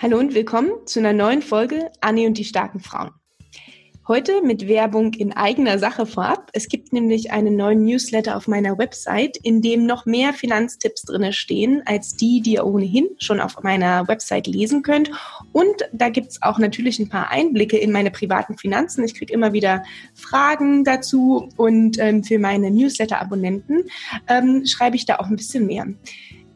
Hallo und willkommen zu einer neuen Folge Annie und die starken Frauen. Heute mit Werbung in eigener Sache vorab. Es gibt nämlich einen neuen Newsletter auf meiner Website, in dem noch mehr Finanztipps drinne stehen, als die, die ihr ohnehin schon auf meiner Website lesen könnt. Und da gibt's auch natürlich ein paar Einblicke in meine privaten Finanzen. Ich kriege immer wieder Fragen dazu und ähm, für meine Newsletter-Abonnenten ähm, schreibe ich da auch ein bisschen mehr.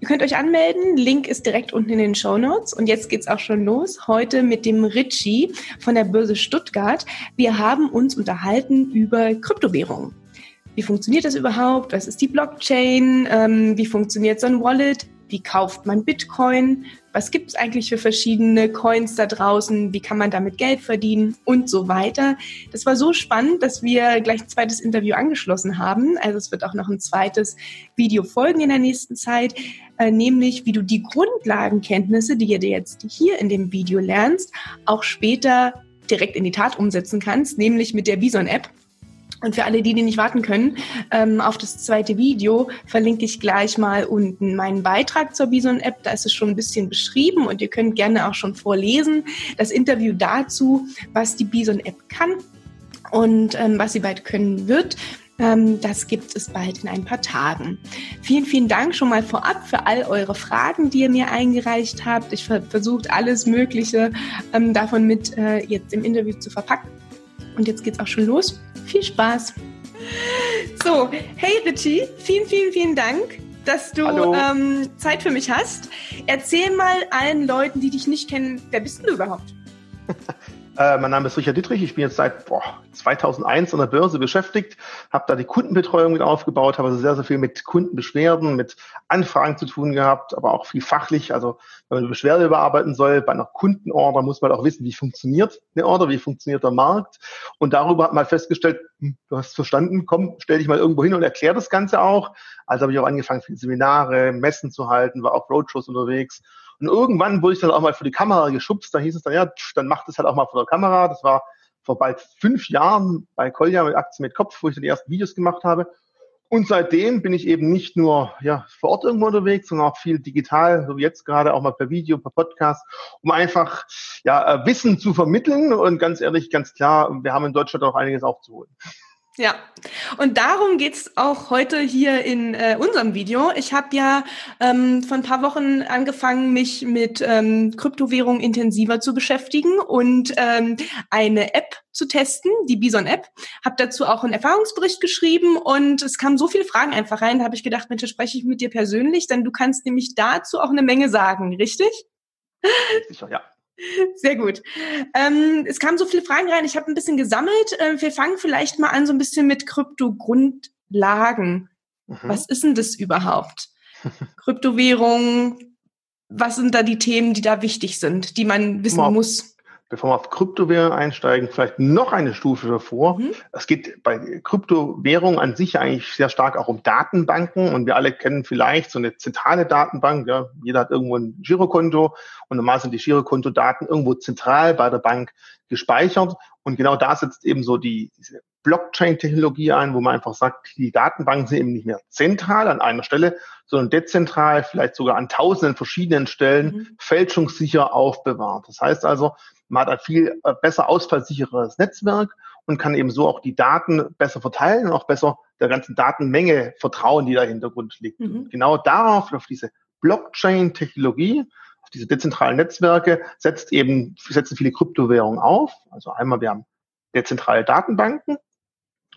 Ihr könnt euch anmelden. Link ist direkt unten in den Show Notes. Und jetzt geht's auch schon los. Heute mit dem Richie von der Börse Stuttgart. Wir haben uns unterhalten über Kryptowährungen. Wie funktioniert das überhaupt? Was ist die Blockchain? Ähm, wie funktioniert so ein Wallet? Wie kauft man Bitcoin? Was gibt es eigentlich für verschiedene Coins da draußen? Wie kann man damit Geld verdienen? Und so weiter. Das war so spannend, dass wir gleich ein zweites Interview angeschlossen haben. Also es wird auch noch ein zweites Video folgen in der nächsten Zeit, nämlich wie du die Grundlagenkenntnisse, die dir jetzt hier in dem Video lernst, auch später direkt in die Tat umsetzen kannst, nämlich mit der Bison-App. Und für alle, die, die nicht warten können, ähm, auf das zweite Video verlinke ich gleich mal unten meinen Beitrag zur Bison-App. Da ist es schon ein bisschen beschrieben und ihr könnt gerne auch schon vorlesen. Das Interview dazu, was die Bison-App kann und ähm, was sie bald können wird. Ähm, das gibt es bald in ein paar Tagen. Vielen, vielen Dank schon mal vorab für all eure Fragen, die ihr mir eingereicht habt. Ich ver versucht alles Mögliche ähm, davon mit äh, jetzt im Interview zu verpacken. Und jetzt geht's auch schon los. Viel Spaß. So, hey Richie, vielen, vielen, vielen Dank, dass du ähm, Zeit für mich hast. Erzähl mal allen Leuten, die dich nicht kennen, wer bist du überhaupt? Äh, mein Name ist Richard Dittrich. Ich bin jetzt seit boah, 2001 an der Börse beschäftigt, habe da die Kundenbetreuung mit aufgebaut, habe also sehr, sehr viel mit Kundenbeschwerden, mit Anfragen zu tun gehabt, aber auch viel fachlich. Also wenn man eine Beschwerde überarbeiten soll, bei einer Kundenorder muss man auch wissen, wie funktioniert eine Order, wie funktioniert der Markt. Und darüber hat man festgestellt, hm, du hast verstanden, komm, stell dich mal irgendwo hin und erklär das Ganze auch. Also habe ich auch angefangen, viele Seminare, Messen zu halten, war auch Roadshows unterwegs und irgendwann wurde ich dann auch mal für die Kamera geschubst. Da hieß es dann, ja, dann macht es halt auch mal vor der Kamera. Das war vor bald fünf Jahren bei Kolja mit Aktien mit Kopf, wo ich dann die ersten Videos gemacht habe. Und seitdem bin ich eben nicht nur ja, vor Ort irgendwo unterwegs, sondern auch viel digital, so wie jetzt gerade auch mal per Video, per Podcast, um einfach ja, äh, Wissen zu vermitteln. Und ganz ehrlich, ganz klar, wir haben in Deutschland auch einiges aufzuholen. Ja, und darum geht's auch heute hier in äh, unserem Video. Ich habe ja ähm, vor ein paar Wochen angefangen, mich mit ähm, Kryptowährung intensiver zu beschäftigen und ähm, eine App zu testen, die Bison-App. Habe dazu auch einen Erfahrungsbericht geschrieben und es kamen so viele Fragen einfach rein. Da habe ich gedacht, Mensch, spreche ich mit dir persönlich, denn du kannst nämlich dazu auch eine Menge sagen, richtig? Sicher, ja. Sehr gut. Ähm, es kamen so viele Fragen rein. Ich habe ein bisschen gesammelt. Äh, wir fangen vielleicht mal an so ein bisschen mit Krypto-Grundlagen. Mhm. Was ist denn das überhaupt? Kryptowährung. Was sind da die Themen, die da wichtig sind, die man wissen Mal. muss? Bevor wir auf Kryptowährung einsteigen, vielleicht noch eine Stufe davor. Mhm. Es geht bei Kryptowährung an sich eigentlich sehr stark auch um Datenbanken und wir alle kennen vielleicht so eine zentrale Datenbank. Ja, jeder hat irgendwo ein Girokonto und normal sind die Girokontodaten irgendwo zentral bei der Bank gespeichert und genau da setzt eben so die, diese Blockchain-Technologie ein, wo man einfach sagt, die Datenbanken sind eben nicht mehr zentral an einer Stelle, sondern dezentral, vielleicht sogar an tausenden verschiedenen Stellen mhm. fälschungssicher aufbewahrt. Das heißt also, man hat ein viel äh, besser ausfallsicheres Netzwerk und kann eben so auch die Daten besser verteilen und auch besser der ganzen Datenmenge vertrauen, die da im Hintergrund liegt. Mhm. genau darauf, auf diese Blockchain-Technologie, auf diese dezentralen Netzwerke setzt eben, setzen viele Kryptowährungen auf. Also einmal, wir haben dezentrale Datenbanken,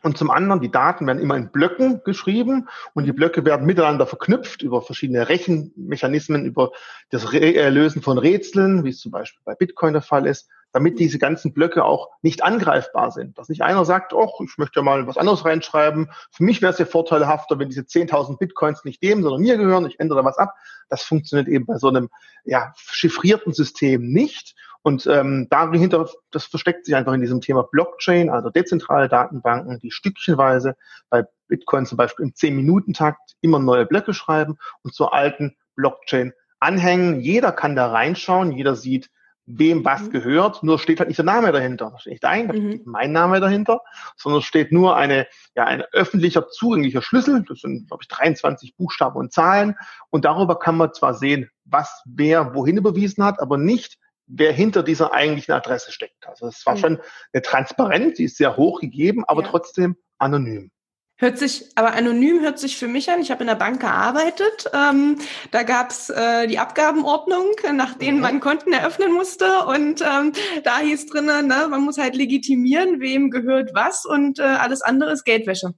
und zum anderen, die Daten werden immer in Blöcken geschrieben und die Blöcke werden miteinander verknüpft über verschiedene Rechenmechanismen, über das Re äh, Lösen von Rätseln, wie es zum Beispiel bei Bitcoin der Fall ist, damit diese ganzen Blöcke auch nicht angreifbar sind. Dass nicht einer sagt, oh, ich möchte mal was anderes reinschreiben. Für mich wäre es ja vorteilhafter, wenn diese 10.000 Bitcoins nicht dem, sondern mir gehören. Ich ändere was ab. Das funktioniert eben bei so einem ja, chiffrierten System nicht. Und ähm, dahinter, das versteckt sich einfach in diesem Thema Blockchain, also dezentrale Datenbanken, die stückchenweise bei Bitcoin zum Beispiel im 10-Minuten-Takt immer neue Blöcke schreiben und zur alten Blockchain anhängen. Jeder kann da reinschauen, jeder sieht, wem was mhm. gehört, nur steht halt nicht der Name dahinter. Da steht nicht dein, da steht mhm. mein Name dahinter, sondern steht nur eine, ja, ein öffentlicher, zugänglicher Schlüssel. Das sind, glaube ich, 23 Buchstaben und Zahlen. Und darüber kann man zwar sehen, was wer wohin überwiesen hat, aber nicht, wer hinter dieser eigentlichen Adresse steckt. Also es war mhm. schon eine Transparenz, die ist sehr hoch gegeben, aber ja. trotzdem anonym. Hört sich, aber anonym hört sich für mich an. Ich habe in der Bank gearbeitet. Ähm, da gab's äh, die Abgabenordnung, nach denen mhm. man Konten eröffnen musste. Und ähm, da hieß drinnen, ne, man muss halt legitimieren, wem gehört was und äh, alles andere ist Geldwäsche.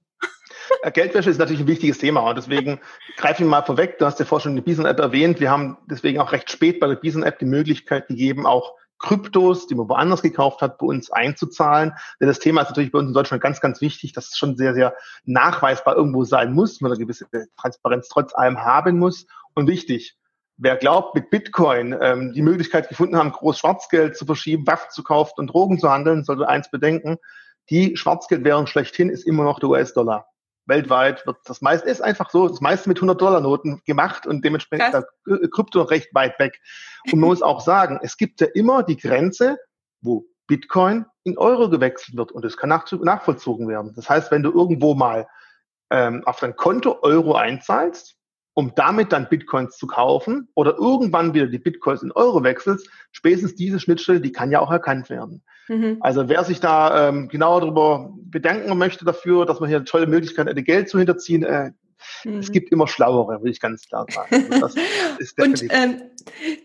Äh, Geldwäsche ist natürlich ein wichtiges Thema und deswegen greife ich mal vorweg. Du hast ja vorhin schon die Bison-App erwähnt. Wir haben deswegen auch recht spät bei der Bison-App die Möglichkeit gegeben, auch Kryptos, die man woanders gekauft hat, bei uns einzuzahlen. Denn das Thema ist natürlich bei uns in Deutschland ganz, ganz wichtig, dass es schon sehr, sehr nachweisbar irgendwo sein muss, man eine gewisse Transparenz trotz allem haben muss. Und wichtig, wer glaubt, mit Bitcoin ähm, die Möglichkeit gefunden haben, groß Schwarzgeld zu verschieben, Waffen zu kaufen und Drogen zu handeln, sollte eins bedenken, die Schwarzgeldwährung schlechthin ist immer noch der US-Dollar weltweit wird das meiste, ist einfach so, das meiste mit 100-Dollar-Noten gemacht und dementsprechend ist da Krypto recht weit weg. Und man muss auch sagen, es gibt ja immer die Grenze, wo Bitcoin in Euro gewechselt wird und das kann nach, nachvollzogen werden. Das heißt, wenn du irgendwo mal ähm, auf dein Konto Euro einzahlst, um damit dann Bitcoins zu kaufen oder irgendwann wieder die Bitcoins in Euro wechselst, spätestens diese Schnittstelle, die kann ja auch erkannt werden. Mhm. Also wer sich da ähm, genauer darüber bedanken möchte dafür, dass man hier eine tolle Möglichkeit hätte, Geld zu hinterziehen, äh, Mhm. Es gibt immer Schlauere, will ich ganz klar sagen. Also und ähm,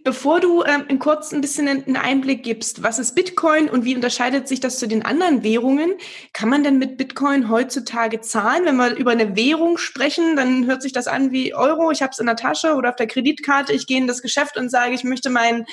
bevor du ähm, kurz ein bisschen einen Einblick gibst, was ist Bitcoin und wie unterscheidet sich das zu den anderen Währungen? Kann man denn mit Bitcoin heutzutage zahlen? Wenn wir über eine Währung sprechen, dann hört sich das an wie Euro, ich habe es in der Tasche oder auf der Kreditkarte, ich gehe in das Geschäft und sage, ich möchte meinen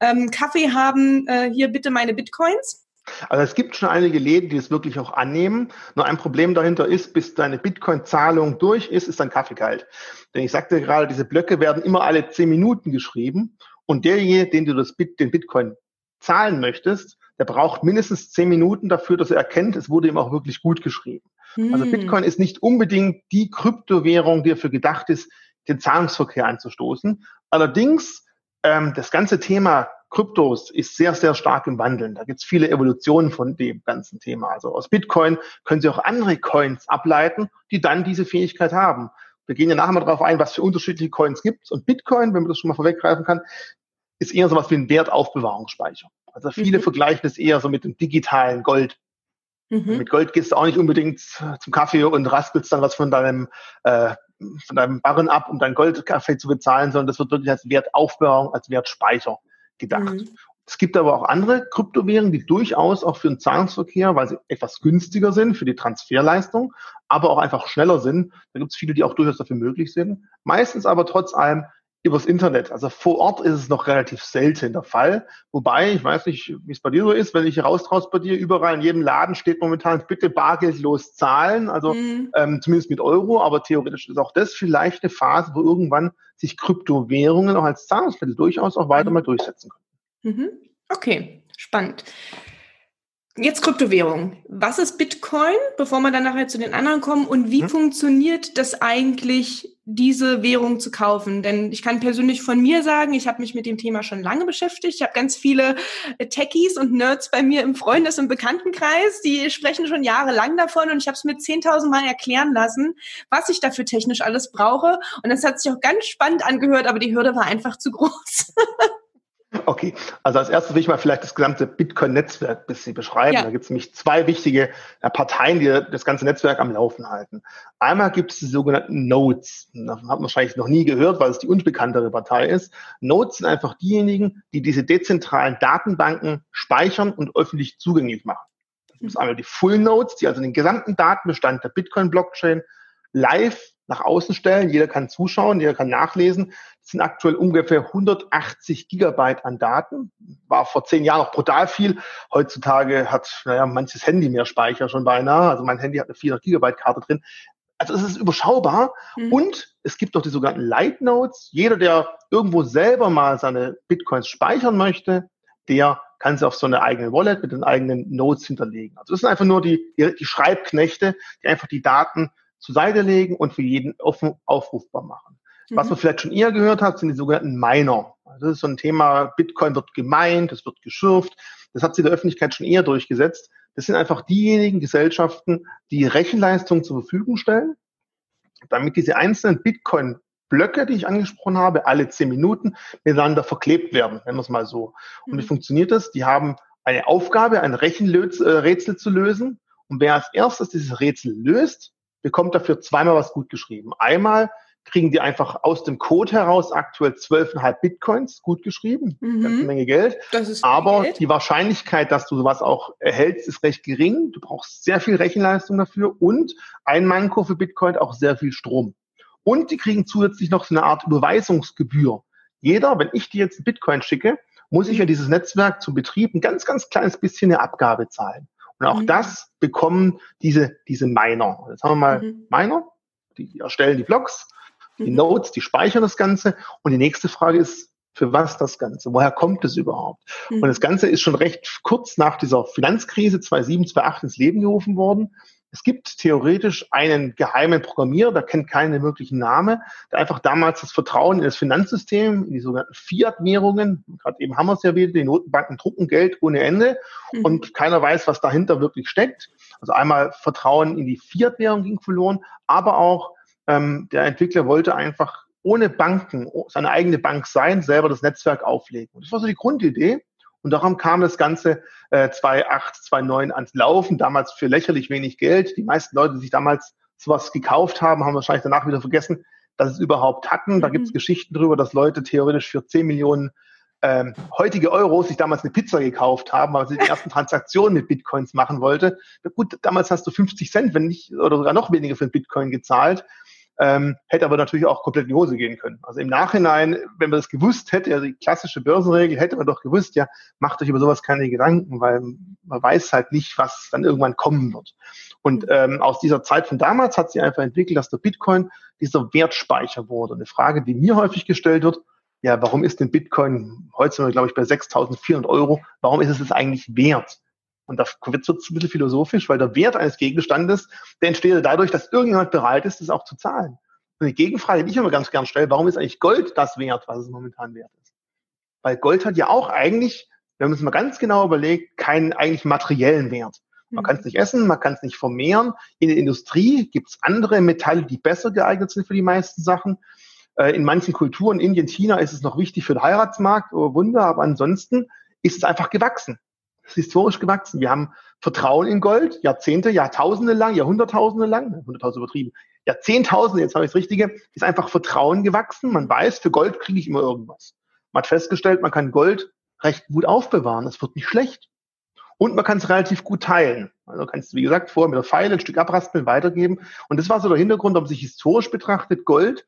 ähm, Kaffee haben, äh, hier bitte meine Bitcoins. Also es gibt schon einige Läden, die es wirklich auch annehmen. Nur ein Problem dahinter ist, bis deine Bitcoin-Zahlung durch ist, ist dein Kaffee kalt. Denn ich sagte gerade, diese Blöcke werden immer alle zehn Minuten geschrieben. Und derjenige, den du das Bit, den Bitcoin zahlen möchtest, der braucht mindestens zehn Minuten dafür, dass er erkennt, es wurde ihm auch wirklich gut geschrieben. Hm. Also Bitcoin ist nicht unbedingt die Kryptowährung, die dafür gedacht ist, den Zahlungsverkehr anzustoßen. Allerdings ähm, das ganze Thema Kryptos ist sehr, sehr stark im Wandeln. Da gibt es viele Evolutionen von dem ganzen Thema. Also aus Bitcoin können Sie auch andere Coins ableiten, die dann diese Fähigkeit haben. Wir gehen ja nachher mal darauf ein, was für unterschiedliche Coins gibt Und Bitcoin, wenn man das schon mal vorweggreifen kann, ist eher so was wie ein Wertaufbewahrungsspeicher. Also viele mhm. vergleichen es eher so mit dem digitalen Gold. Mhm. Mit Gold gehst du auch nicht unbedingt zum Kaffee und raspelst dann was von deinem äh, von deinem Barren ab, um dein Goldkaffee zu bezahlen, sondern das wird wirklich als Wertaufbewahrung, als Wertspeicher gedacht. Mhm. Es gibt aber auch andere Kryptowährungen, die durchaus auch für den Zahlungsverkehr, weil sie etwas günstiger sind für die Transferleistung, aber auch einfach schneller sind. Da gibt es viele, die auch durchaus dafür möglich sind. Meistens aber trotz allem übers Internet. Also vor Ort ist es noch relativ selten der Fall. Wobei, ich weiß nicht, wie es bei dir so ist, wenn ich hier raustraust bei dir, überall in jedem Laden steht momentan, bitte bargeldlos zahlen, also mhm. ähm, zumindest mit Euro, aber theoretisch ist auch das vielleicht eine Phase, wo irgendwann sich Kryptowährungen auch als Zahlungsmittel durchaus auch weiter mhm. mal durchsetzen können. Mhm. Okay, spannend. Jetzt Kryptowährung. Was ist Bitcoin, bevor wir dann nachher zu den anderen kommen? Und wie hm? funktioniert das eigentlich, diese Währung zu kaufen? Denn ich kann persönlich von mir sagen, ich habe mich mit dem Thema schon lange beschäftigt. Ich habe ganz viele äh, Techies und Nerds bei mir im Freundes- und Bekanntenkreis, die sprechen schon jahrelang davon und ich habe es mir 10.000 Mal erklären lassen, was ich dafür technisch alles brauche. Und das hat sich auch ganz spannend angehört, aber die Hürde war einfach zu groß. Okay, also als erstes will ich mal vielleicht das gesamte Bitcoin-Netzwerk ein bisschen beschreiben. Ja. Da gibt es nämlich zwei wichtige äh, Parteien, die das ganze Netzwerk am Laufen halten. Einmal gibt es die sogenannten Nodes. Davon hat man wahrscheinlich noch nie gehört, weil es die unbekanntere Partei ist. Nodes sind einfach diejenigen, die diese dezentralen Datenbanken speichern und öffentlich zugänglich machen. Das ist einmal die Full Nodes, die also den gesamten Datenbestand der Bitcoin-Blockchain live nach außen stellen. Jeder kann zuschauen, jeder kann nachlesen. Das sind aktuell ungefähr 180 Gigabyte an Daten. War vor zehn Jahren noch brutal viel. Heutzutage hat, naja, manches Handy mehr Speicher schon beinahe. Also mein Handy hat eine 400 Gigabyte Karte drin. Also es ist überschaubar. Mhm. Und es gibt auch die sogenannten Light Nodes. Jeder, der irgendwo selber mal seine Bitcoins speichern möchte, der kann sie auf so eine eigene Wallet mit den eigenen Nodes hinterlegen. Also das sind einfach nur die, die, die Schreibknechte, die einfach die Daten zur Seite legen und für jeden offen aufrufbar machen. Mhm. Was man vielleicht schon eher gehört hat, sind die sogenannten Miner. Also das ist so ein Thema, Bitcoin wird gemeint, es wird geschürft. Das hat sich der Öffentlichkeit schon eher durchgesetzt. Das sind einfach diejenigen Gesellschaften, die Rechenleistung zur Verfügung stellen, damit diese einzelnen Bitcoin Blöcke, die ich angesprochen habe, alle zehn Minuten miteinander verklebt werden, nennen wir es mal so. Und wie mhm. funktioniert das? Die haben eine Aufgabe, ein Rechenrätsel zu lösen. Und wer als erstes dieses Rätsel löst, bekommt dafür zweimal was gut geschrieben. Einmal kriegen die einfach aus dem Code heraus aktuell 12,5 Bitcoins gut geschrieben. Mhm. Ganze Menge Geld. Aber Geld. die Wahrscheinlichkeit, dass du sowas auch erhältst, ist recht gering. Du brauchst sehr viel Rechenleistung dafür und ein Manko für Bitcoin auch sehr viel Strom. Und die kriegen zusätzlich noch so eine Art Überweisungsgebühr. Jeder, wenn ich dir jetzt Bitcoin schicke, muss ich ja dieses Netzwerk zum Betrieb ein ganz, ganz kleines bisschen eine Abgabe zahlen. Und auch mhm. das bekommen diese, diese Miner. Jetzt haben wir mal mhm. Miner, die erstellen die Blocks, die mhm. Nodes, die speichern das Ganze. Und die nächste Frage ist, für was das Ganze? Woher kommt es überhaupt? Mhm. Und das Ganze ist schon recht kurz nach dieser Finanzkrise 2007, 2008 ins Leben gerufen worden. Es gibt theoretisch einen geheimen Programmierer, der kennt keinen möglichen Namen, der einfach damals das Vertrauen in das Finanzsystem, in die sogenannten Fiat-Währungen, gerade eben haben wir es ja wieder, die Notenbanken drucken Geld ohne Ende mhm. und keiner weiß, was dahinter wirklich steckt. Also einmal Vertrauen in die Fiat-Währung ging verloren, aber auch ähm, der Entwickler wollte einfach ohne Banken, seine eigene Bank sein, selber das Netzwerk auflegen. Und das war so die Grundidee. Und darum kam das Ganze äh, 2008, 2009 ans Laufen, damals für lächerlich wenig Geld. Die meisten Leute, die sich damals sowas gekauft haben, haben wahrscheinlich danach wieder vergessen, dass es überhaupt hatten. Da gibt es mhm. Geschichten drüber, dass Leute theoretisch für 10 Millionen ähm, heutige Euros sich damals eine Pizza gekauft haben, weil sie die ersten Transaktionen mit Bitcoins machen wollte. Ja, gut, damals hast du 50 Cent, wenn nicht, oder sogar noch weniger für ein Bitcoin gezahlt ähm, hätte aber natürlich auch komplett in die Hose gehen können. Also im Nachhinein, wenn man das gewusst hätte, ja die klassische Börsenregel, hätte man doch gewusst, ja, macht euch über sowas keine Gedanken, weil man weiß halt nicht, was dann irgendwann kommen wird. Und ähm, aus dieser Zeit von damals hat sich einfach entwickelt, dass der Bitcoin dieser Wertspeicher wurde. Eine Frage, die mir häufig gestellt wird, ja, warum ist denn Bitcoin, heute sind wir, glaube ich, bei 6.400 Euro, warum ist es es eigentlich wert? Und da wird es ein bisschen philosophisch, weil der Wert eines Gegenstandes, der entsteht dadurch, dass irgendjemand bereit ist, das auch zu zahlen. Und die Gegenfrage, die ich immer ganz gern stelle, warum ist eigentlich Gold das wert, was es momentan wert ist? Weil Gold hat ja auch eigentlich, wenn man es mal ganz genau überlegt, keinen eigentlich materiellen Wert. Man mhm. kann es nicht essen, man kann es nicht vermehren. In der Industrie gibt es andere Metalle, die besser geeignet sind für die meisten Sachen. Äh, in manchen Kulturen, Indien, China, ist es noch wichtig für den Heiratsmarkt, oh Wunder, aber ansonsten ist es einfach gewachsen historisch gewachsen. Wir haben Vertrauen in Gold, Jahrzehnte, Jahrtausende lang, Jahrhunderttausende lang, Hunderttausende übertrieben, Jahrzehntausende, jetzt habe ich das Richtige, ist einfach Vertrauen gewachsen. Man weiß, für Gold kriege ich immer irgendwas. Man hat festgestellt, man kann Gold recht gut aufbewahren. Es wird nicht schlecht. Und man kann es relativ gut teilen. Also kannst du, wie gesagt, vorher mit der Pfeile ein Stück abraspeln, weitergeben. Und das war so der Hintergrund, ob sich historisch betrachtet Gold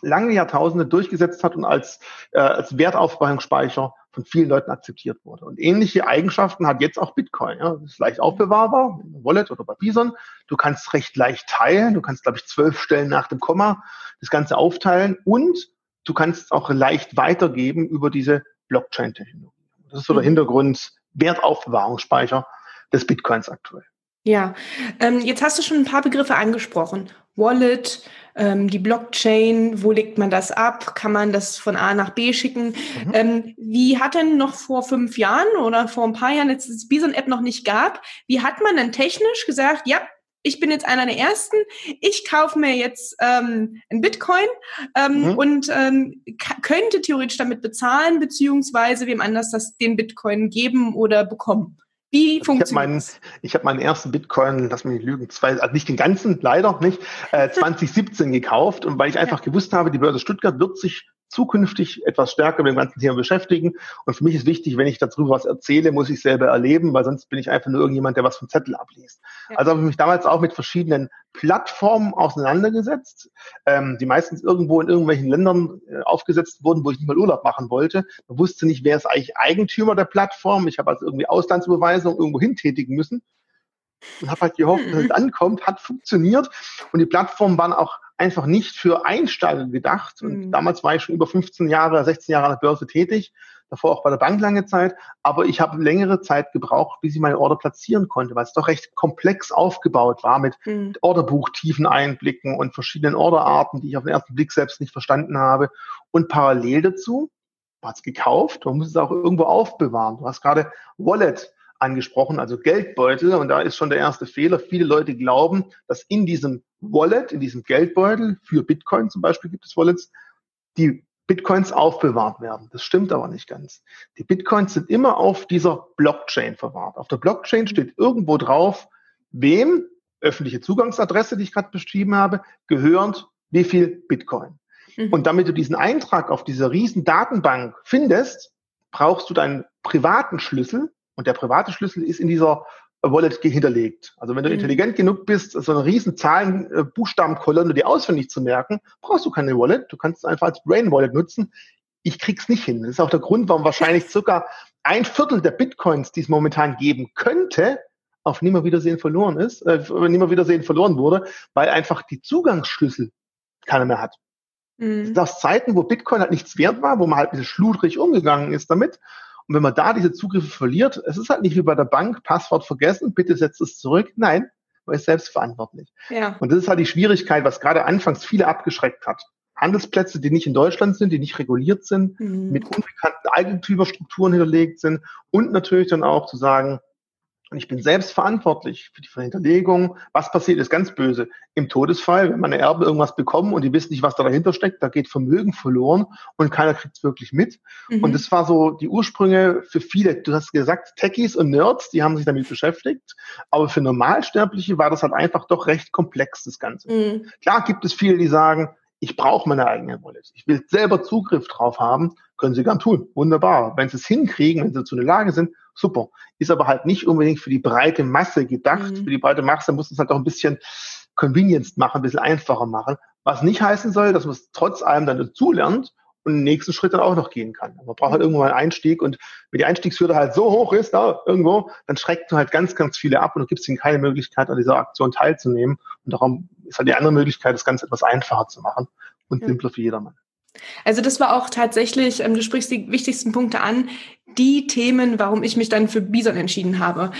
lange Jahrtausende durchgesetzt hat und als, äh, als Wertaufbewahrungsspeicher von vielen Leuten akzeptiert wurde. Und ähnliche Eigenschaften hat jetzt auch Bitcoin. Ja. Das ist leicht aufbewahrbar, in Wallet oder bei Bison. Du kannst recht leicht teilen. Du kannst, glaube ich, zwölf Stellen nach dem Komma das Ganze aufteilen und du kannst auch leicht weitergeben über diese Blockchain-Technologie. Das ist so der mhm. Hintergrund Wertaufbewahrungsspeicher des Bitcoins aktuell. Ja, ähm, jetzt hast du schon ein paar Begriffe angesprochen. Wallet, ähm, die Blockchain, wo legt man das ab? Kann man das von A nach B schicken? Mhm. Ähm, wie hat denn noch vor fünf Jahren oder vor ein paar Jahren, als es Bison-App noch nicht gab, wie hat man denn technisch gesagt, ja, ich bin jetzt einer der Ersten, ich kaufe mir jetzt ähm, ein Bitcoin ähm, mhm. und ähm, könnte theoretisch damit bezahlen, beziehungsweise wem anders das den Bitcoin geben oder bekommen? Wie funktioniert das? Ich habe meinen ersten Bitcoin, lass mich nicht lügen, zwei, also nicht den ganzen, leider nicht, äh, 2017 gekauft und weil ich einfach ja. gewusst habe, die Börse Stuttgart wird sich zukünftig etwas stärker mit dem ganzen Thema beschäftigen. Und für mich ist wichtig, wenn ich darüber was erzähle, muss ich selber erleben, weil sonst bin ich einfach nur irgendjemand, der was vom Zettel abliest. Ja. Also habe ich mich damals auch mit verschiedenen Plattformen auseinandergesetzt, ähm, die meistens irgendwo in irgendwelchen Ländern äh, aufgesetzt wurden, wo ich nicht mal Urlaub machen wollte. Man wusste nicht, wer ist eigentlich Eigentümer der Plattform. Ich habe also irgendwie Auslandsüberweisung irgendwo hintätigen müssen und habe halt gehofft, dass es ankommt, hat funktioniert. Und die Plattformen waren auch einfach nicht für Einsteiger gedacht. Und mhm. damals war ich schon über 15 Jahre, 16 Jahre an der Börse tätig, davor auch bei der Bank lange Zeit. Aber ich habe längere Zeit gebraucht, bis ich meine Order platzieren konnte, weil es doch recht komplex aufgebaut war mit mhm. Orderbuchtiefen Einblicken und verschiedenen Orderarten, die ich auf den ersten Blick selbst nicht verstanden habe. Und parallel dazu, du hast gekauft, du musst es auch irgendwo aufbewahren. Du hast gerade Wallet angesprochen, also Geldbeutel. Und da ist schon der erste Fehler. Viele Leute glauben, dass in diesem Wallet, in diesem Geldbeutel, für Bitcoin zum Beispiel gibt es Wallets, die Bitcoins aufbewahrt werden. Das stimmt aber nicht ganz. Die Bitcoins sind immer auf dieser Blockchain verwahrt. Auf der Blockchain steht irgendwo drauf, wem öffentliche Zugangsadresse, die ich gerade beschrieben habe, gehört wie viel Bitcoin. Mhm. Und damit du diesen Eintrag auf dieser riesen Datenbank findest, brauchst du deinen privaten Schlüssel. Und der private Schlüssel ist in dieser Wallet hinterlegt. Also wenn du mhm. intelligent genug bist, so eine riesen Zahlen, äh, Buchstabenkolonne die auswendig zu merken, brauchst du keine Wallet. Du kannst es einfach als Brain Wallet nutzen. Ich krieg's nicht hin. Das ist auch der Grund, warum wahrscheinlich circa ein Viertel der Bitcoins, die es momentan geben könnte, auf Nimmerwiedersehen verloren ist, äh, Nimmerwiedersehen verloren wurde, weil einfach die Zugangsschlüssel keiner mehr hat. Mhm. Das Zeiten, wo Bitcoin halt nichts wert war, wo man halt ein bisschen schludrig umgegangen ist damit. Und wenn man da diese Zugriffe verliert, es ist halt nicht wie bei der Bank, Passwort vergessen, bitte setzt es zurück. Nein, man ist selbst verantwortlich. Ja. Und das ist halt die Schwierigkeit, was gerade anfangs viele abgeschreckt hat. Handelsplätze, die nicht in Deutschland sind, die nicht reguliert sind, mhm. mit unbekannten Eigentümerstrukturen hinterlegt sind und natürlich dann auch zu sagen, und ich bin selbst verantwortlich für die Hinterlegung. Was passiert, ist ganz böse. Im Todesfall, wenn meine Erben irgendwas bekommen und die wissen nicht, was da dahinter steckt, da geht Vermögen verloren und keiner kriegt es wirklich mit. Mhm. Und das war so die Ursprünge für viele. Du hast gesagt, Techies und Nerds, die haben sich damit beschäftigt. Aber für Normalsterbliche war das halt einfach doch recht komplex, das Ganze. Mhm. Klar gibt es viele, die sagen, ich brauche meine eigene Wallet. Ich will selber Zugriff drauf haben, können sie gern tun. Wunderbar. Wenn sie es hinkriegen, wenn sie zu der Lage sind, super. Ist aber halt nicht unbedingt für die breite Masse gedacht. Mhm. Für die breite Masse muss es halt auch ein bisschen convenience machen, ein bisschen einfacher machen. Was nicht heißen soll, dass man es trotz allem dann dazu lernt und den nächsten Schritt dann auch noch gehen kann. Man braucht halt irgendwo mal einen Einstieg und wenn die Einstiegshürde halt so hoch ist, da irgendwo, dann schreckt du halt ganz, ganz viele ab und du gibst ihnen keine Möglichkeit, an dieser Aktion teilzunehmen. Und darum ist halt die andere Möglichkeit, das Ganze etwas einfacher zu machen und ja. simpler für jedermann. Also das war auch tatsächlich, ähm, du sprichst die wichtigsten Punkte an, die Themen, warum ich mich dann für Bison entschieden habe.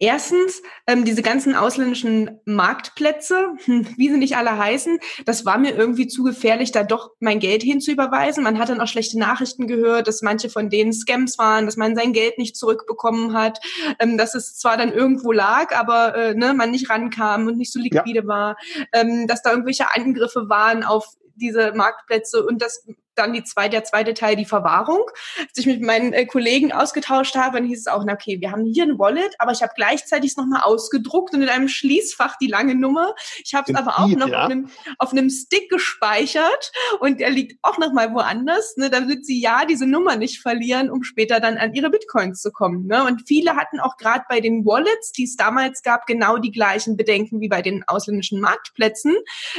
Erstens, ähm, diese ganzen ausländischen Marktplätze, hm, wie sie nicht alle heißen, das war mir irgendwie zu gefährlich, da doch mein Geld hinzuüberweisen. Man hat dann auch schlechte Nachrichten gehört, dass manche von denen Scams waren, dass man sein Geld nicht zurückbekommen hat, ähm, dass es zwar dann irgendwo lag, aber äh, ne, man nicht rankam und nicht so liquide ja. war, ähm, dass da irgendwelche Angriffe waren auf diese Marktplätze und das dann die zweite, der zweite Teil die Verwahrung. Als ich mit meinen äh, Kollegen ausgetauscht habe, dann hieß es auch, na okay, wir haben hier ein Wallet, aber ich habe gleichzeitig es nochmal ausgedruckt und in einem Schließfach die lange Nummer. Ich habe es aber auch noch ja. auf, einem, auf einem Stick gespeichert und der liegt auch nochmal woanders, ne, damit sie ja diese Nummer nicht verlieren, um später dann an ihre Bitcoins zu kommen. Ne? Und viele hatten auch gerade bei den Wallets, die es damals gab, genau die gleichen Bedenken wie bei den ausländischen Marktplätzen.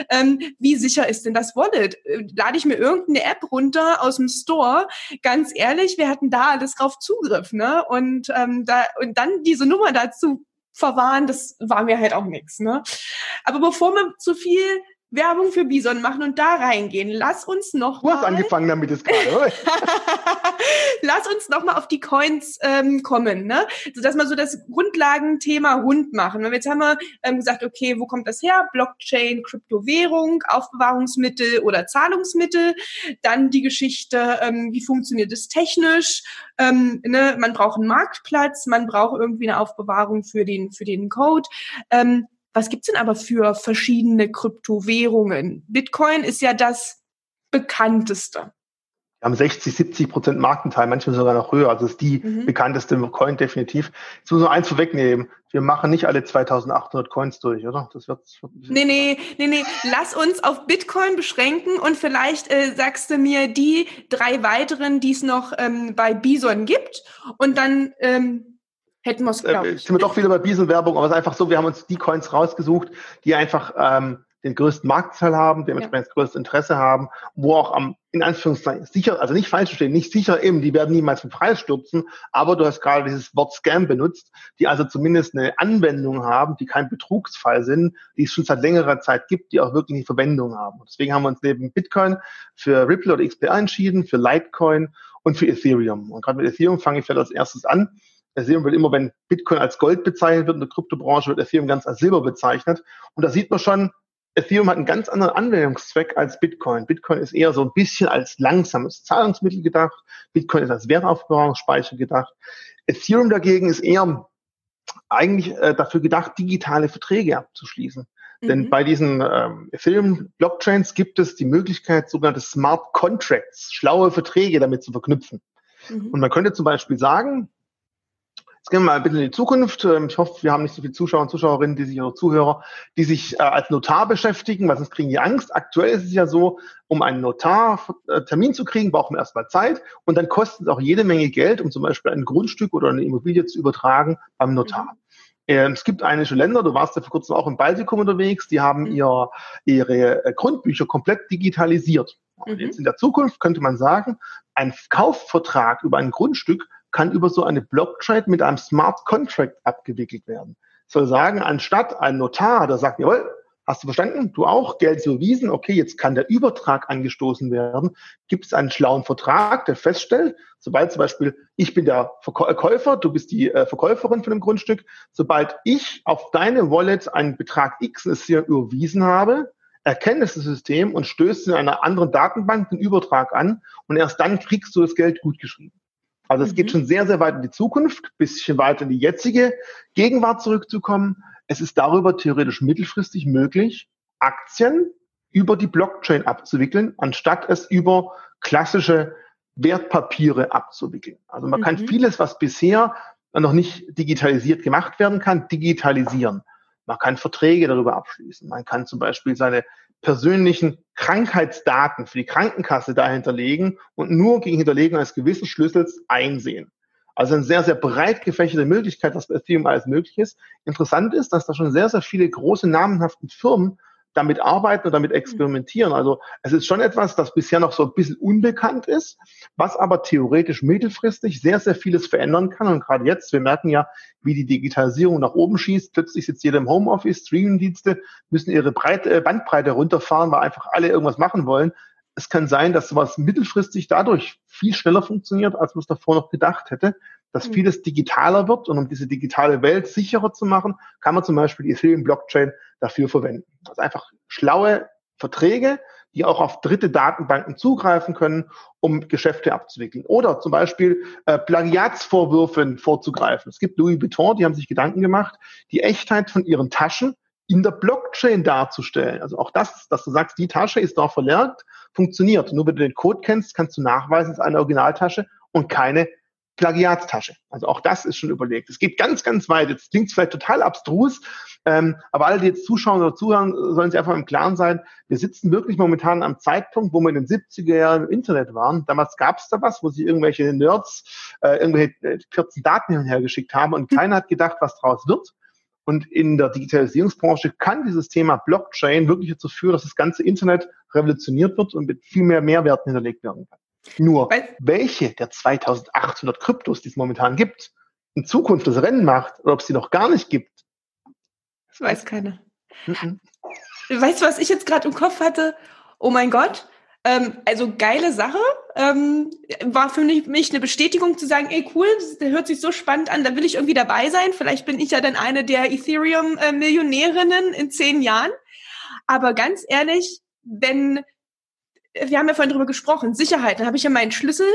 Ähm, wie sicher ist denn das Wallet? Äh, lade ich mir irgendeine App runter aus dem Store. Ganz ehrlich, wir hatten da alles drauf Zugriff, ne? Und ähm, da und dann diese Nummer dazu verwahren, das war mir halt auch nichts, ne? Aber bevor wir zu viel Werbung für Bison machen und da reingehen. Lass uns noch Du hast mal, angefangen damit es gerade. Lass uns noch mal auf die Coins ähm, kommen, ne? So dass wir so das Grundlagenthema rund machen. Und jetzt haben wir ähm, gesagt, okay, wo kommt das her? Blockchain, Kryptowährung, Aufbewahrungsmittel oder Zahlungsmittel. Dann die Geschichte, ähm, wie funktioniert es technisch? Ähm, ne? Man braucht einen Marktplatz, man braucht irgendwie eine Aufbewahrung für den für den Code. Ähm, was gibt's denn aber für verschiedene Kryptowährungen? Bitcoin ist ja das bekannteste. Wir haben 60, 70 Prozent Marktanteil, manchmal sogar noch höher. Also ist die mhm. bekannteste Coin definitiv. Jetzt muss man eins vorwegnehmen. Wir machen nicht alle 2800 Coins durch, oder? Das wird, das wird nee, nee, nee, nee. Lass uns auf Bitcoin beschränken und vielleicht äh, sagst du mir die drei weiteren, die es noch ähm, bei Bison gibt. Und dann ähm, Hätten wir es, glaube äh, ich. Sind wir doch wieder bei Bison-Werbung, aber es ist einfach so, wir haben uns die Coins rausgesucht, die einfach ähm, den größten Marktteil haben, dementsprechend ja. das größte Interesse haben, wo auch am, in Anführungszeichen, sicher, also nicht falsch verstehen, nicht sicher eben, die werden niemals vom Preis stürzen, aber du hast gerade dieses Wort Scam benutzt, die also zumindest eine Anwendung haben, die kein Betrugsfall sind, die es schon seit längerer Zeit gibt, die auch wirklich eine Verwendung haben. Und deswegen haben wir uns neben Bitcoin für Ripple oder XPR entschieden, für Litecoin und für Ethereum. Und gerade mit Ethereum fange ich vielleicht als erstes an. Ethereum wird immer, wenn Bitcoin als Gold bezeichnet wird in der Kryptobranche, wird Ethereum ganz als Silber bezeichnet. Und da sieht man schon, Ethereum hat einen ganz anderen Anwendungszweck als Bitcoin. Bitcoin ist eher so ein bisschen als langsames Zahlungsmittel gedacht. Bitcoin ist als Wertaufbewahrungsspeicher gedacht. Ethereum dagegen ist eher eigentlich äh, dafür gedacht, digitale Verträge abzuschließen. Mhm. Denn bei diesen ähm, Ethereum-Blockchains gibt es die Möglichkeit, sogenannte Smart Contracts, schlaue Verträge damit zu verknüpfen. Mhm. Und man könnte zum Beispiel sagen, Jetzt gehen wir mal ein bisschen in die Zukunft. Ähm, ich hoffe, wir haben nicht so viele Zuschauer und Zuschauerinnen, die sich oder Zuhörer, die sich äh, als Notar beschäftigen, weil sonst kriegen die Angst. Aktuell ist es ja so, um einen Notar-Termin äh, zu kriegen, brauchen wir erstmal Zeit und dann kostet es auch jede Menge Geld, um zum Beispiel ein Grundstück oder eine Immobilie zu übertragen beim Notar. Ähm, es gibt einige Länder, du warst ja vor kurzem auch im Baltikum unterwegs, die haben mhm. ihr, ihre äh, Grundbücher komplett digitalisiert. Und mhm. jetzt in der Zukunft könnte man sagen, ein Kaufvertrag über ein Grundstück kann über so eine Blockchain mit einem Smart Contract abgewickelt werden. Das soll sagen, anstatt ein Notar, der sagt, jawohl, hast du verstanden? Du auch, Geld ist überwiesen, okay, jetzt kann der Übertrag angestoßen werden. Gibt es einen schlauen Vertrag, der feststellt, sobald zum Beispiel ich bin der Verkäufer, du bist die äh, Verkäuferin von dem Grundstück, sobald ich auf deine Wallet einen Betrag X hier überwiesen habe, erkennt es das System und stößt in einer anderen Datenbank den Übertrag an und erst dann kriegst du das Geld gut geschrieben. Also es mhm. geht schon sehr, sehr weit in die Zukunft, bisschen weit in die jetzige Gegenwart zurückzukommen. Es ist darüber theoretisch mittelfristig möglich, Aktien über die Blockchain abzuwickeln, anstatt es über klassische Wertpapiere abzuwickeln. Also man mhm. kann vieles, was bisher noch nicht digitalisiert gemacht werden kann, digitalisieren. Man kann Verträge darüber abschließen. Man kann zum Beispiel seine persönlichen Krankheitsdaten für die Krankenkasse dahinterlegen und nur gegen Hinterlegen eines gewissen Schlüssels einsehen. Also eine sehr, sehr breit gefächerte Möglichkeit, was bei Ethereum alles möglich ist. Interessant ist, dass da schon sehr, sehr viele große namenhaften Firmen damit arbeiten und damit mhm. experimentieren. Also es ist schon etwas, das bisher noch so ein bisschen unbekannt ist, was aber theoretisch mittelfristig sehr, sehr vieles verändern kann. Und gerade jetzt, wir merken ja, wie die Digitalisierung nach oben schießt. Plötzlich sitzt jeder im Homeoffice, Streamingdienste müssen ihre Breite, äh, Bandbreite runterfahren, weil einfach alle irgendwas machen wollen. Es kann sein, dass sowas mittelfristig dadurch viel schneller funktioniert, als man es davor noch gedacht hätte dass mhm. vieles digitaler wird und um diese digitale Welt sicherer zu machen, kann man zum Beispiel die Ethereum Blockchain dafür verwenden. Also einfach schlaue Verträge, die auch auf dritte Datenbanken zugreifen können, um Geschäfte abzuwickeln. Oder zum Beispiel äh, Plagiatsvorwürfen vorzugreifen. Es gibt Louis Vuitton, die haben sich Gedanken gemacht, die Echtheit von ihren Taschen in der Blockchain darzustellen. Also auch das, dass du sagst, die Tasche ist da verlernt, funktioniert. Nur wenn du den Code kennst, kannst du nachweisen, es ist eine Originaltasche und keine Plagiatstasche. Also auch das ist schon überlegt. Es geht ganz, ganz weit. Jetzt klingt es vielleicht total abstrus, ähm, aber alle, die jetzt zuschauen oder zuhören, sollen sich einfach im Klaren sein, wir sitzen wirklich momentan am Zeitpunkt, wo wir in den 70er Jahren im Internet waren. Damals gab es da was, wo sich irgendwelche Nerds äh, irgendwelche äh, kurzen Daten hin und her geschickt haben und mhm. keiner hat gedacht, was daraus wird. Und in der Digitalisierungsbranche kann dieses Thema Blockchain wirklich dazu führen, dass das ganze Internet revolutioniert wird und mit viel mehr Mehrwerten hinterlegt werden kann. Nur, Weil, welche der 2800 Kryptos, die es momentan gibt, in Zukunft das Rennen macht oder ob es die noch gar nicht gibt, das weiß keiner. Mhm. Weißt du, was ich jetzt gerade im Kopf hatte? Oh mein Gott. Ähm, also geile Sache. Ähm, war für mich, mich eine Bestätigung zu sagen, ey cool, das hört sich so spannend an, da will ich irgendwie dabei sein. Vielleicht bin ich ja dann eine der Ethereum-Millionärinnen in zehn Jahren. Aber ganz ehrlich, wenn wir haben ja vorhin drüber gesprochen, Sicherheit. Dann habe ich ja meinen Schlüssel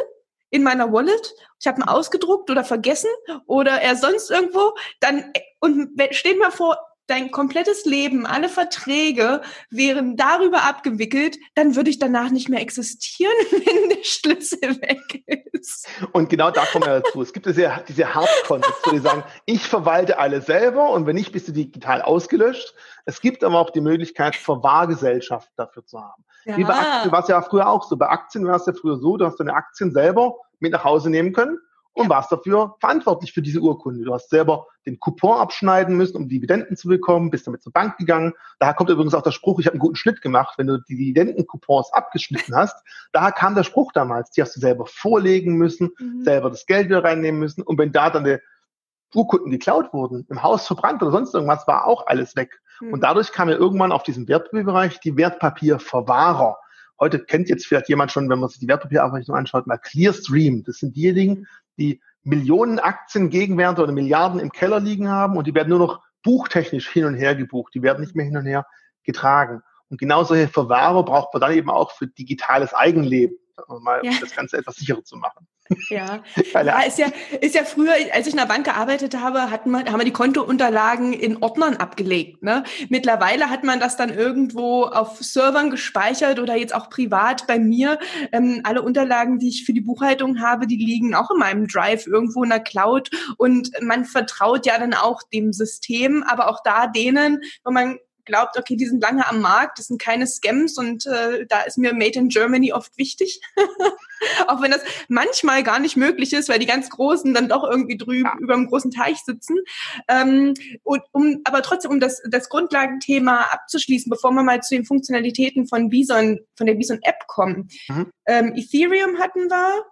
in meiner Wallet, ich habe ihn ausgedruckt oder vergessen oder er sonst irgendwo, dann und stell dir mal vor, dein komplettes Leben, alle Verträge wären darüber abgewickelt, dann würde ich danach nicht mehr existieren, wenn der Schlüssel weg ist. Und genau da kommen wir dazu. Es gibt diese, diese Hardcontext, wo die sagen, ich verwalte alle selber und wenn nicht, bist du digital ausgelöscht. Es gibt aber auch die Möglichkeit, Verwahrgesellschaft dafür zu haben. Ja. Wie bei Aktien war es ja früher auch so. Bei Aktien war es ja früher so, du hast deine Aktien selber mit nach Hause nehmen können und warst dafür verantwortlich für diese Urkunde. Du hast selber den Coupon abschneiden müssen, um Dividenden zu bekommen, bist damit zur Bank gegangen. Daher kommt übrigens auch der Spruch, ich habe einen guten Schnitt gemacht, wenn du die Dividendencoupons abgeschnitten hast. Daher kam der Spruch damals, die hast du selber vorlegen müssen, mhm. selber das Geld wieder reinnehmen müssen. Und wenn da dann die Urkunden geklaut wurden, im Haus verbrannt oder sonst irgendwas, war auch alles weg. Mhm. Und dadurch kam ja irgendwann auf diesen Wertpapierbereich die Wertpapierverwahrer. Heute kennt jetzt vielleicht jemand schon, wenn man sich die Wertpapierabrechnung anschaut, mal Clearstream. Das sind diejenigen, die Millionen Aktien, Gegenwerte oder Milliarden im Keller liegen haben und die werden nur noch buchtechnisch hin und her gebucht. Die werden nicht mehr hin und her getragen. Und genau solche Verwahrer braucht man dann eben auch für digitales Eigenleben, um mal ja. das Ganze etwas sicherer zu machen. Ja, ja, ist ja, ist ja früher, als ich in der Bank gearbeitet habe, hatten wir, haben wir die Kontounterlagen in Ordnern abgelegt. Ne? Mittlerweile hat man das dann irgendwo auf Servern gespeichert oder jetzt auch privat bei mir. Ähm, alle Unterlagen, die ich für die Buchhaltung habe, die liegen auch in meinem Drive irgendwo in der Cloud und man vertraut ja dann auch dem System, aber auch da denen, wo man glaubt, okay, die sind lange am Markt, das sind keine Scams und äh, da ist mir Made in Germany oft wichtig. auch wenn das manchmal gar nicht möglich ist, weil die ganz Großen dann doch irgendwie drüben ja. über dem großen Teich sitzen. Ähm, und um, aber trotzdem, um das, das Grundlagenthema abzuschließen, bevor wir mal zu den Funktionalitäten von Bison, von der Bison App kommen. Mhm. Ähm, Ethereum hatten wir,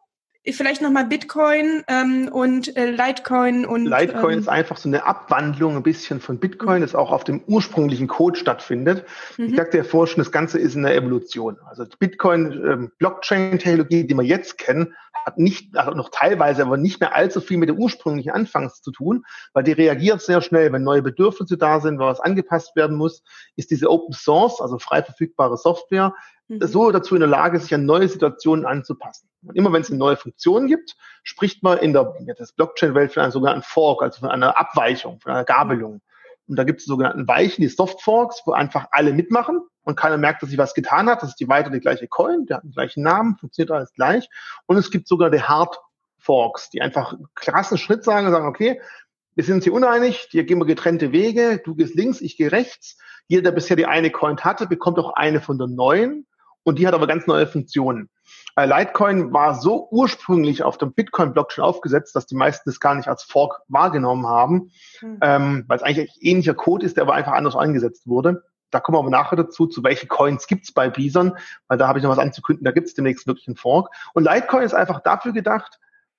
vielleicht nochmal Bitcoin ähm, und äh, Litecoin und. Litecoin ähm, ist einfach so eine Abwandlung ein bisschen von Bitcoin, das auch auf dem ursprünglichen Code stattfindet. Mhm. Ich sagte ja vorher schon, das Ganze ist eine Evolution. Also Bitcoin, ähm, Blockchain-Technologie, die wir jetzt kennen, hat nicht, also noch teilweise, aber nicht mehr allzu viel mit der ursprünglichen Anfangs zu tun, weil die reagiert sehr schnell, wenn neue Bedürfnisse da sind, was angepasst werden muss, ist diese Open Source, also frei verfügbare Software, mhm. So dazu in der Lage, sich an neue Situationen anzupassen. Und immer wenn es eine neue Funktion gibt, spricht man in der ja, Blockchain-Welt von einem sogenannten Fork, also von einer Abweichung, von einer Gabelung. Und da gibt es sogenannten Weichen, die Soft Forks, wo einfach alle mitmachen und keiner merkt, dass sich was getan hat. Das ist die weiter die gleiche Coin, der hat den gleichen Namen, funktioniert alles gleich. Und es gibt sogar die Hard Forks, die einfach einen krassen Schritt sagen und sagen, okay, wir sind uns hier uneinig, hier gehen wir getrennte Wege, du gehst links, ich gehe rechts. Jeder, der bisher die eine Coin hatte, bekommt auch eine von der neuen und die hat aber ganz neue Funktionen. Äh, Litecoin war so ursprünglich auf dem Bitcoin-Blockchain aufgesetzt, dass die meisten das gar nicht als Fork wahrgenommen haben, mhm. ähm, weil es eigentlich ähnlicher Code ist, der aber einfach anders eingesetzt wurde. Da kommen wir aber nachher dazu, zu welche Coins gibt's bei Bison, weil da habe ich noch was anzukündigen, da gibt's demnächst wirklich einen Fork. Und Litecoin ist einfach dafür gedacht,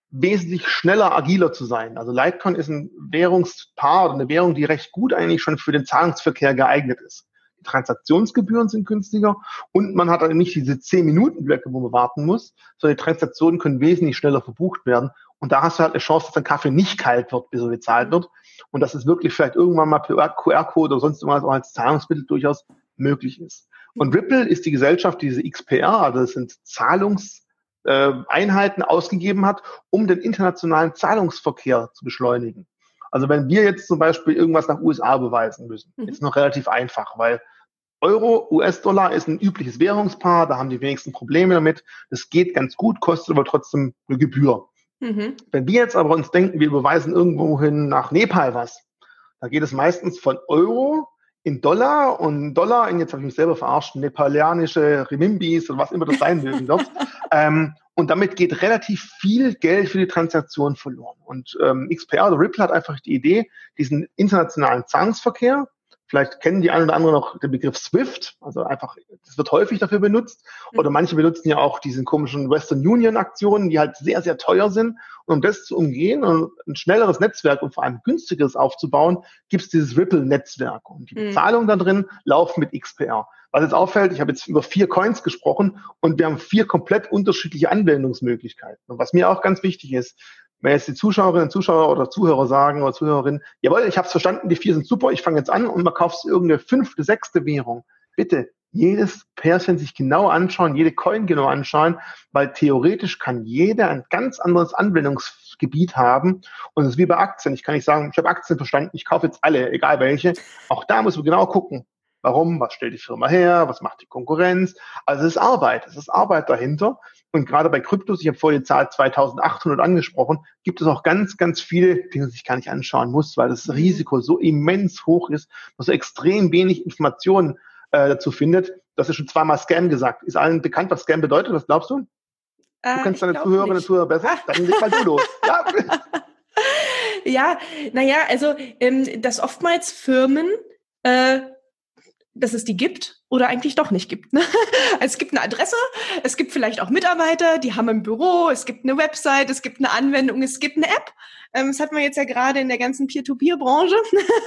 wesentlich schneller, agiler zu sein. Also Litecoin ist ein Währungspaar oder eine Währung, die recht gut eigentlich schon für den Zahlungsverkehr geeignet ist. Transaktionsgebühren sind günstiger und man hat dann nicht diese 10 Minuten Blöcke, wo man warten muss, sondern die Transaktionen können wesentlich schneller verbucht werden. Und da hast du halt eine Chance, dass dein Kaffee nicht kalt wird, bis er bezahlt wird. Und dass es wirklich vielleicht irgendwann mal per QR-Code oder sonst irgendwas auch als Zahlungsmittel durchaus möglich ist. Und Ripple ist die Gesellschaft, die diese XPR, also das sind Zahlungseinheiten ausgegeben hat, um den internationalen Zahlungsverkehr zu beschleunigen. Also wenn wir jetzt zum Beispiel irgendwas nach USA beweisen müssen, mhm. ist noch relativ einfach, weil Euro, US-Dollar ist ein übliches Währungspaar, da haben die wenigsten Probleme damit. Das geht ganz gut, kostet aber trotzdem eine Gebühr. Mhm. Wenn wir jetzt aber uns denken, wir überweisen irgendwohin nach Nepal was, da geht es meistens von Euro in Dollar und Dollar in, jetzt habe ich mich selber verarscht, nepalianische Rimimbis oder was immer das sein mögen wird. ähm, und damit geht relativ viel Geld für die Transaktion verloren. Und ähm, XPR oder Ripple hat einfach die Idee, diesen internationalen Zahlungsverkehr, Vielleicht kennen die einen oder anderen noch den Begriff Swift, also einfach, das wird häufig dafür benutzt. Mhm. Oder manche benutzen ja auch diesen komischen Western Union Aktionen, die halt sehr, sehr teuer sind. Und um das zu umgehen und ein schnelleres Netzwerk und vor allem günstigeres aufzubauen, gibt es dieses Ripple-Netzwerk. Und die mhm. Bezahlungen da drin laufen mit XPR. Was jetzt auffällt, ich habe jetzt über vier Coins gesprochen und wir haben vier komplett unterschiedliche Anwendungsmöglichkeiten. Und was mir auch ganz wichtig ist, wenn jetzt die Zuschauerinnen und Zuschauer oder Zuhörer sagen oder Zuhörerinnen, jawohl, ich habe es verstanden, die vier sind super, ich fange jetzt an und man kauft irgendeine fünfte, sechste Währung. Bitte jedes Pärchen sich genau anschauen, jede Coin genau anschauen, weil theoretisch kann jeder ein ganz anderes Anwendungsgebiet haben. Und es ist wie bei Aktien. Ich kann nicht sagen, ich habe Aktien verstanden, ich kaufe jetzt alle, egal welche. Auch da muss man genau gucken, Warum? Was stellt die Firma her? Was macht die Konkurrenz? Also es ist Arbeit. Es ist Arbeit dahinter. Und gerade bei Kryptos, ich habe vorhin die Zahl 2800 angesprochen, gibt es auch ganz, ganz viele, die man sich gar nicht anschauen muss, weil das Risiko so immens hoch ist, dass so extrem wenig Informationen äh, dazu findet. Das ist schon zweimal Scam gesagt. Ist allen bekannt, was Scam bedeutet? Was glaubst du? Äh, du kennst deine Zuhörerinnen und Zuhörer besser. Dann leg mal du los. Ja. ja, naja, also ähm, dass oftmals Firmen äh, dass es die gibt oder eigentlich doch nicht gibt. Ne? Es gibt eine Adresse, es gibt vielleicht auch Mitarbeiter, die haben ein Büro, es gibt eine Website, es gibt eine Anwendung, es gibt eine App. Ähm, das hat man jetzt ja gerade in der ganzen Peer-to-Peer-Branche.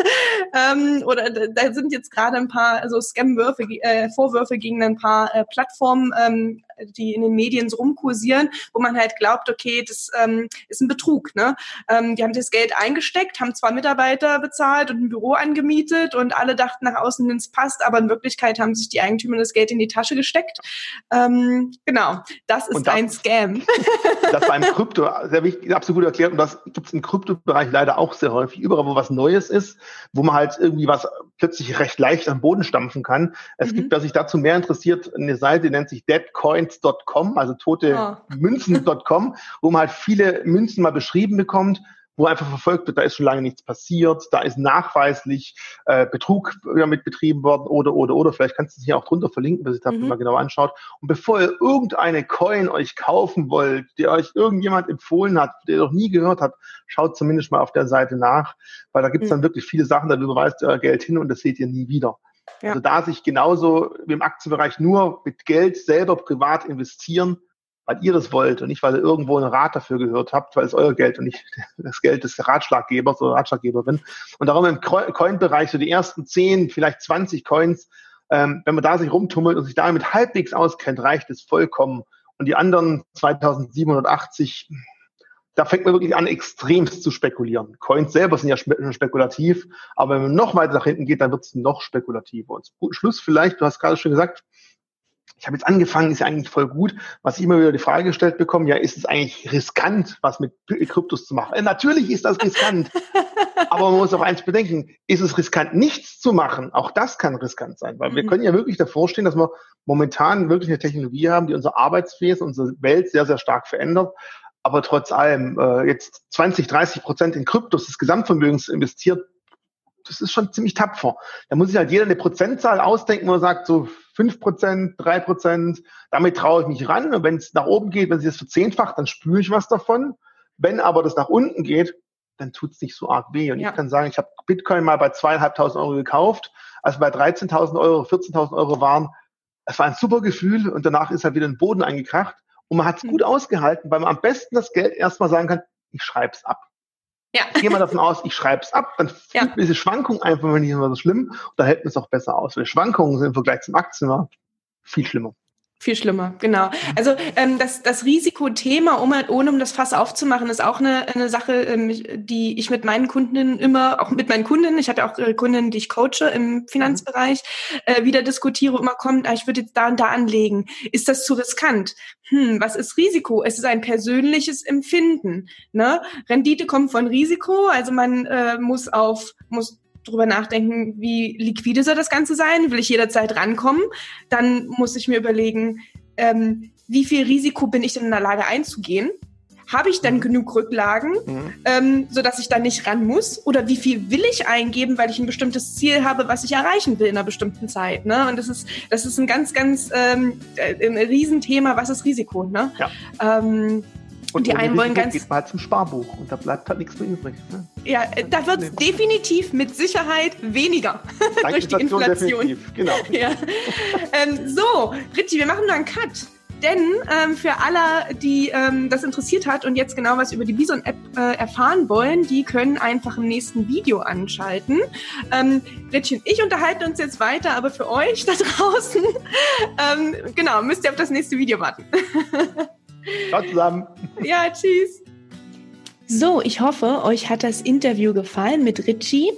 ähm, oder da sind jetzt gerade ein paar also Scam-Würfe, äh, Vorwürfe gegen ein paar äh, Plattformen, ähm, die in den Medien so rumkursieren, wo man halt glaubt, okay, das ähm, ist ein Betrug. Ne? Ähm, die haben das Geld eingesteckt, haben zwei Mitarbeiter bezahlt und ein Büro angemietet und alle dachten nach außen, es passt, aber in Wirklichkeit haben haben sich die Eigentümer das Geld in die Tasche gesteckt. Ähm, genau, das ist das, ein Scam. Das war im Krypto sehr wichtig, absolut erklärt. Und das gibt es im Kryptobereich leider auch sehr häufig. Überall, wo was Neues ist, wo man halt irgendwie was plötzlich recht leicht am Boden stampfen kann. Es mhm. gibt, wer sich dazu mehr interessiert, eine Seite, die nennt sich deadcoins.com, also totemünzen.com, oh. wo man halt viele Münzen mal beschrieben bekommt wo einfach verfolgt wird, da ist schon lange nichts passiert, da ist nachweislich äh, Betrug damit betrieben worden oder, oder, oder. Vielleicht kannst du es hier auch drunter verlinken, bis ihr das mhm. mal genau anschaut. Und bevor ihr irgendeine Coin euch kaufen wollt, die euch irgendjemand empfohlen hat, der ihr noch nie gehört habt, schaut zumindest mal auf der Seite nach, weil da gibt es mhm. dann wirklich viele Sachen, da überweist ihr euer Geld hin und das seht ihr nie wieder. Ja. Also da sich genauso wie im Aktienbereich nur mit Geld selber privat investieren, weil ihr das wollt und nicht, weil ihr irgendwo einen Rat dafür gehört habt, weil es euer Geld und nicht das Geld des Ratschlaggebers oder Ratschlaggeberin. Und darum im Coin-Bereich so die ersten 10, vielleicht 20 Coins, ähm, wenn man da sich rumtummelt und sich damit halbwegs auskennt, reicht es vollkommen. Und die anderen 2780, da fängt man wirklich an, extremst zu spekulieren. Coins selber sind ja spekulativ, aber wenn man noch weiter nach hinten geht, dann wird es noch spekulativer. Und zum Schluss vielleicht, du hast gerade schon gesagt, ich habe jetzt angefangen, ist ja eigentlich voll gut. Was ich immer wieder die Frage gestellt bekomme, ja, ist es eigentlich riskant, was mit Kryptos zu machen? Äh, natürlich ist das riskant. aber man muss auch eins bedenken, ist es riskant, nichts zu machen? Auch das kann riskant sein, weil mhm. wir können ja wirklich davor stehen, dass wir momentan wirklich eine Technologie haben, die unser Arbeitswesen, unsere Welt sehr, sehr stark verändert. Aber trotz allem, äh, jetzt 20, 30 Prozent in Kryptos des Gesamtvermögens investiert, das ist schon ziemlich tapfer. Da muss sich halt jeder eine Prozentzahl ausdenken, wo er sagt, so fünf Prozent, drei Prozent, damit traue ich mich ran. Und wenn es nach oben geht, wenn sich das verzehnfacht, dann spüre ich was davon. Wenn aber das nach unten geht, dann tut es nicht so arg weh. Und ja. ich kann sagen, ich habe Bitcoin mal bei zweieinhalbtausend Euro gekauft, also bei 13.000 Euro, 14.000 Euro waren. Es war ein super Gefühl und danach ist halt wieder ein Boden eingekracht und man hat es mhm. gut ausgehalten, weil man am besten das Geld erstmal sagen kann, ich schreibe es ab. Ja. Ich gehe mal davon aus, ich schreibe es ab, dann fühlt ja. diese Schwankung einfach nicht mehr so schlimm und da hält man es auch besser aus. Weil Schwankungen sind im Vergleich zum Aktienmarkt viel schlimmer. Viel schlimmer, genau. Also ähm, das, das Risikothema, um halt, ohne um das Fass aufzumachen, ist auch eine, eine Sache, ähm, die ich mit meinen Kundinnen immer, auch mit meinen Kunden, ich habe ja auch Kundinnen, die ich coache im Finanzbereich, äh, wieder diskutiere, immer kommt, ah, ich würde jetzt da und da anlegen. Ist das zu riskant? Hm, was ist Risiko? Es ist ein persönliches Empfinden. Ne? Rendite kommt von Risiko, also man äh, muss auf, muss drüber nachdenken, wie liquide soll das Ganze sein? Will ich jederzeit rankommen? Dann muss ich mir überlegen, ähm, wie viel Risiko bin ich denn in der Lage einzugehen? Habe ich dann mhm. genug Rücklagen, mhm. ähm, sodass ich dann nicht ran muss? Oder wie viel will ich eingeben, weil ich ein bestimmtes Ziel habe, was ich erreichen will in einer bestimmten Zeit? Ne? Und das ist, das ist ein ganz, ganz ähm, äh, ein Riesenthema. Was ist Risiko? Ne? Ja. Ähm, und die einen wollen ganz. geht mal zum Sparbuch und da bleibt halt nichts mehr übrig. Ne? Ja, da wird es definitiv mit Sicherheit weniger durch die Inflation. Genau. Ja. ähm, so, Richie, wir machen da einen Cut. Denn ähm, für alle, die ähm, das interessiert hat und jetzt genau was über die Bison-App äh, erfahren wollen, die können einfach im nächsten Video anschalten. Ähm, und ich unterhalten uns jetzt weiter, aber für euch da draußen, ähm, genau, müsst ihr auf das nächste Video warten. Ciao zusammen. Ja, tschüss. So, ich hoffe, euch hat das Interview gefallen mit Richie.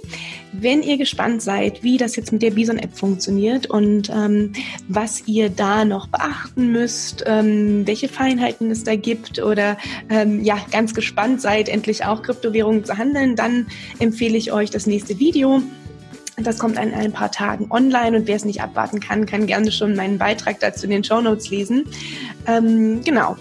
Wenn ihr gespannt seid, wie das jetzt mit der Bison-App funktioniert und ähm, was ihr da noch beachten müsst, ähm, welche Feinheiten es da gibt oder ähm, ja, ganz gespannt seid, endlich auch Kryptowährungen zu handeln, dann empfehle ich euch das nächste Video. Das kommt in ein paar Tagen online und wer es nicht abwarten kann, kann gerne schon meinen Beitrag dazu in den Show Notes lesen. Ähm, genau.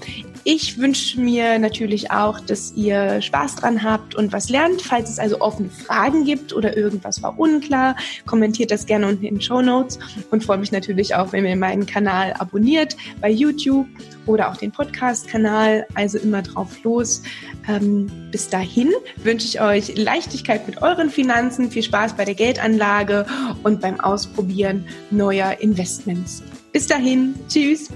Ich wünsche mir natürlich auch, dass ihr Spaß dran habt und was lernt. Falls es also offene Fragen gibt oder irgendwas war unklar, kommentiert das gerne unten in den Show Notes und freue mich natürlich auch, wenn ihr meinen Kanal abonniert bei YouTube oder auch den Podcast-Kanal. Also immer drauf los. Ähm, bis dahin wünsche ich euch Leichtigkeit mit euren Finanzen, viel Spaß bei der Geldanlage und beim Ausprobieren neuer Investments. Bis dahin, tschüss.